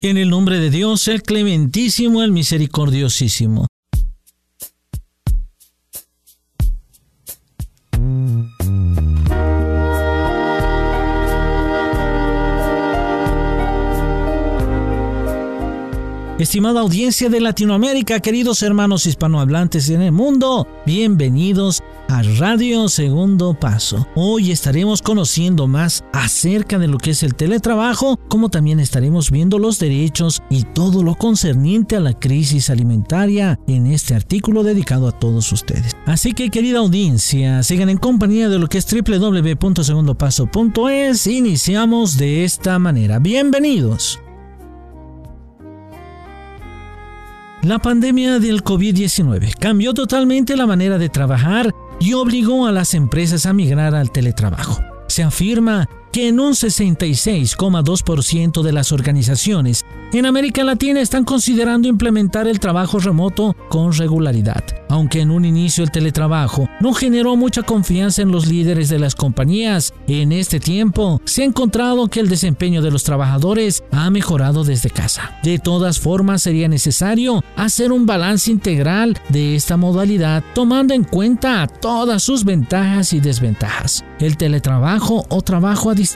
En el nombre de Dios, el clementísimo, el misericordiosísimo. Estimada audiencia de Latinoamérica, queridos hermanos hispanohablantes en el mundo, bienvenidos a Radio Segundo Paso. Hoy estaremos conociendo más acerca de lo que es el teletrabajo, como también estaremos viendo los derechos y todo lo concerniente a la crisis alimentaria en este artículo dedicado a todos ustedes. Así que querida audiencia, sigan en compañía de lo que es www.segundopaso.es. Iniciamos de esta manera. Bienvenidos. La pandemia del COVID-19 cambió totalmente la manera de trabajar y obligó a las empresas a migrar al teletrabajo. Se afirma que en un 66,2% de las organizaciones en América Latina están considerando implementar el trabajo remoto con regularidad. Aunque en un inicio el teletrabajo no generó mucha confianza en los líderes de las compañías, en este tiempo se ha encontrado que el desempeño de los trabajadores ha mejorado desde casa. De todas formas, sería necesario hacer un balance integral de esta modalidad tomando en cuenta todas sus ventajas y desventajas. El teletrabajo o trabajo a distancia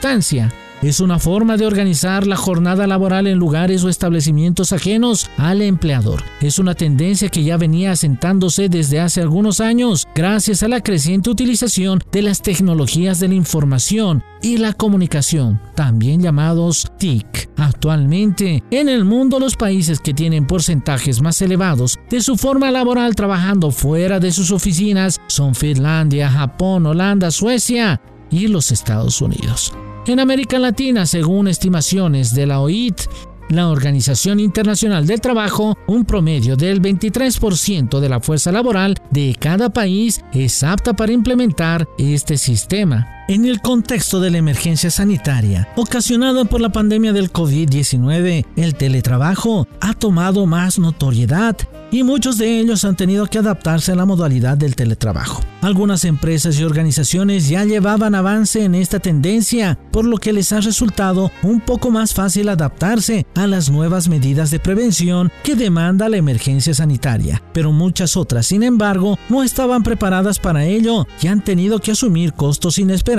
es una forma de organizar la jornada laboral en lugares o establecimientos ajenos al empleador. Es una tendencia que ya venía asentándose desde hace algunos años gracias a la creciente utilización de las tecnologías de la información y la comunicación, también llamados TIC. Actualmente, en el mundo los países que tienen porcentajes más elevados de su forma laboral trabajando fuera de sus oficinas son Finlandia, Japón, Holanda, Suecia y los Estados Unidos. En América Latina, según estimaciones de la OIT, la Organización Internacional del Trabajo, un promedio del 23% de la fuerza laboral de cada país es apta para implementar este sistema. En el contexto de la emergencia sanitaria ocasionada por la pandemia del COVID-19, el teletrabajo ha tomado más notoriedad y muchos de ellos han tenido que adaptarse a la modalidad del teletrabajo. Algunas empresas y organizaciones ya llevaban avance en esta tendencia, por lo que les ha resultado un poco más fácil adaptarse a las nuevas medidas de prevención que demanda la emergencia sanitaria. Pero muchas otras, sin embargo, no estaban preparadas para ello y han tenido que asumir costos inesperados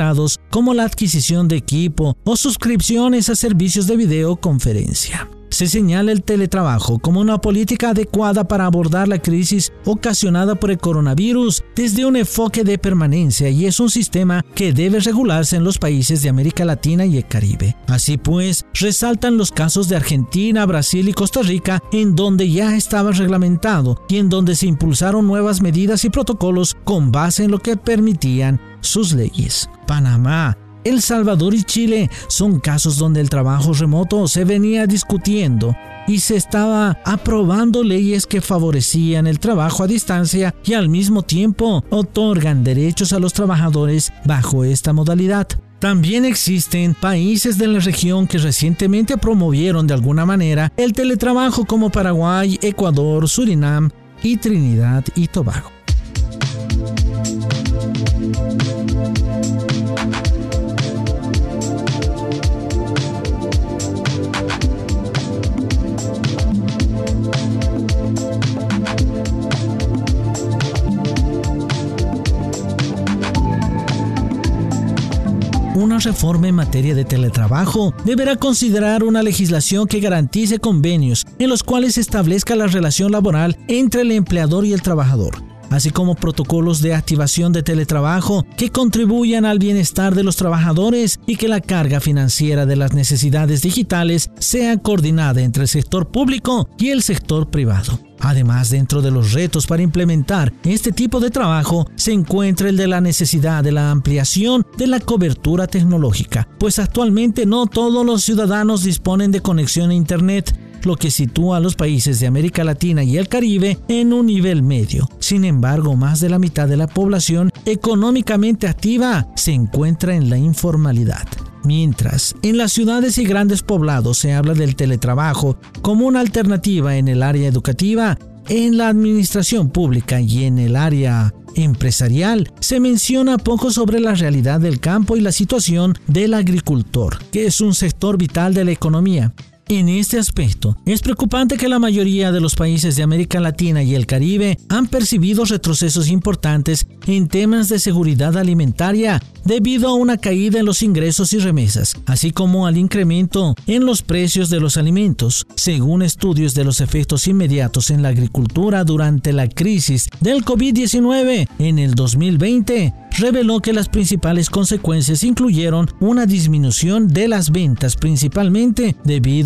como la adquisición de equipo o suscripciones a servicios de videoconferencia se señala el teletrabajo como una política adecuada para abordar la crisis ocasionada por el coronavirus desde un enfoque de permanencia y es un sistema que debe regularse en los países de América Latina y el Caribe. Así pues, resaltan los casos de Argentina, Brasil y Costa Rica en donde ya estaba reglamentado y en donde se impulsaron nuevas medidas y protocolos con base en lo que permitían sus leyes. Panamá, el Salvador y Chile son casos donde el trabajo remoto se venía discutiendo y se estaba aprobando leyes que favorecían el trabajo a distancia y al mismo tiempo otorgan derechos a los trabajadores bajo esta modalidad. También existen países de la región que recientemente promovieron de alguna manera el teletrabajo como Paraguay, Ecuador, Surinam y Trinidad y Tobago. Una reforma en materia de teletrabajo deberá considerar una legislación que garantice convenios en los cuales se establezca la relación laboral entre el empleador y el trabajador así como protocolos de activación de teletrabajo que contribuyan al bienestar de los trabajadores y que la carga financiera de las necesidades digitales sea coordinada entre el sector público y el sector privado. Además, dentro de los retos para implementar este tipo de trabajo se encuentra el de la necesidad de la ampliación de la cobertura tecnológica, pues actualmente no todos los ciudadanos disponen de conexión a Internet lo que sitúa a los países de América Latina y el Caribe en un nivel medio. Sin embargo, más de la mitad de la población económicamente activa se encuentra en la informalidad. Mientras, en las ciudades y grandes poblados se habla del teletrabajo como una alternativa en el área educativa, en la administración pública y en el área empresarial se menciona poco sobre la realidad del campo y la situación del agricultor, que es un sector vital de la economía. En este aspecto, es preocupante que la mayoría de los países de América Latina y el Caribe han percibido retrocesos importantes en temas de seguridad alimentaria debido a una caída en los ingresos y remesas, así como al incremento en los precios de los alimentos, según estudios de los efectos inmediatos en la agricultura durante la crisis del COVID-19 en el 2020 reveló que las principales consecuencias incluyeron una disminución de las ventas principalmente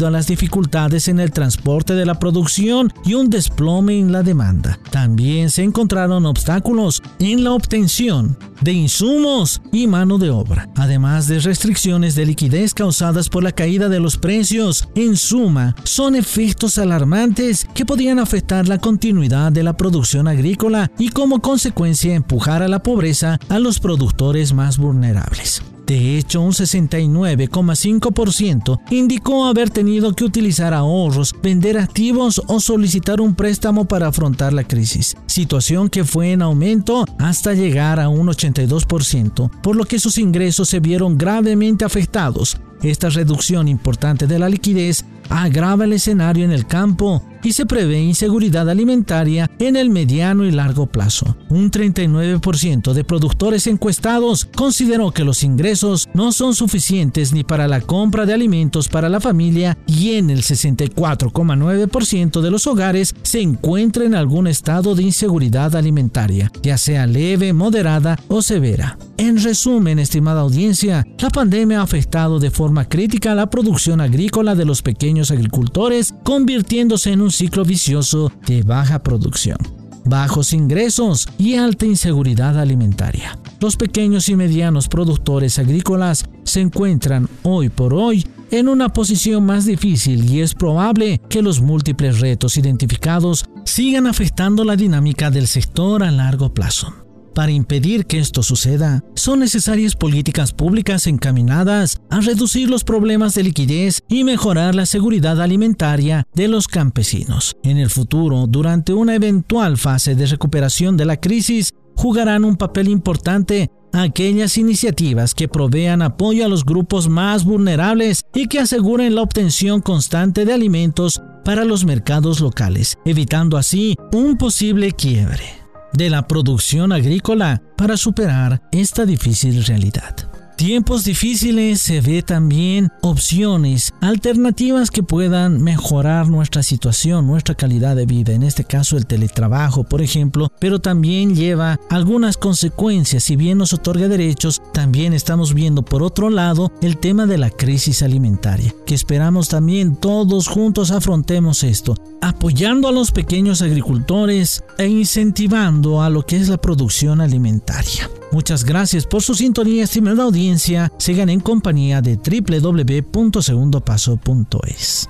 a las dificultades en el transporte de la producción y un desplome en la demanda. También se encontraron obstáculos en la obtención de insumos y mano de obra, además de restricciones de liquidez causadas por la caída de los precios. En suma, son efectos alarmantes que podían afectar la continuidad de la producción agrícola y como consecuencia empujar a la pobreza a los productores más vulnerables. De hecho, un 69,5% indicó haber tenido que utilizar ahorros, vender activos o solicitar un préstamo para afrontar la crisis, situación que fue en aumento hasta llegar a un 82%, por lo que sus ingresos se vieron gravemente afectados. Esta reducción importante de la liquidez agrava el escenario en el campo y se prevé inseguridad alimentaria en el mediano y largo plazo. Un 39% de productores encuestados consideró que los ingresos no son suficientes ni para la compra de alimentos para la familia y en el 64,9% de los hogares se encuentra en algún estado de inseguridad alimentaria, ya sea leve, moderada o severa. En resumen, estimada audiencia, la pandemia ha afectado de forma crítica la producción agrícola de los pequeños agricultores, convirtiéndose en un ciclo vicioso de baja producción, bajos ingresos y alta inseguridad alimentaria. Los pequeños y medianos productores agrícolas se encuentran hoy por hoy en una posición más difícil y es probable que los múltiples retos identificados sigan afectando la dinámica del sector a largo plazo. Para impedir que esto suceda, son necesarias políticas públicas encaminadas a reducir los problemas de liquidez y mejorar la seguridad alimentaria de los campesinos. En el futuro, durante una eventual fase de recuperación de la crisis, jugarán un papel importante aquellas iniciativas que provean apoyo a los grupos más vulnerables y que aseguren la obtención constante de alimentos para los mercados locales, evitando así un posible quiebre de la producción agrícola para superar esta difícil realidad tiempos difíciles se ve también opciones, alternativas que puedan mejorar nuestra situación, nuestra calidad de vida, en este caso el teletrabajo, por ejemplo, pero también lleva algunas consecuencias, si bien nos otorga derechos, también estamos viendo por otro lado el tema de la crisis alimentaria, que esperamos también todos juntos afrontemos esto, apoyando a los pequeños agricultores e incentivando a lo que es la producción alimentaria. Muchas gracias por su sintonía, estimada audiencia. Sigan en compañía de www.segundopaso.es.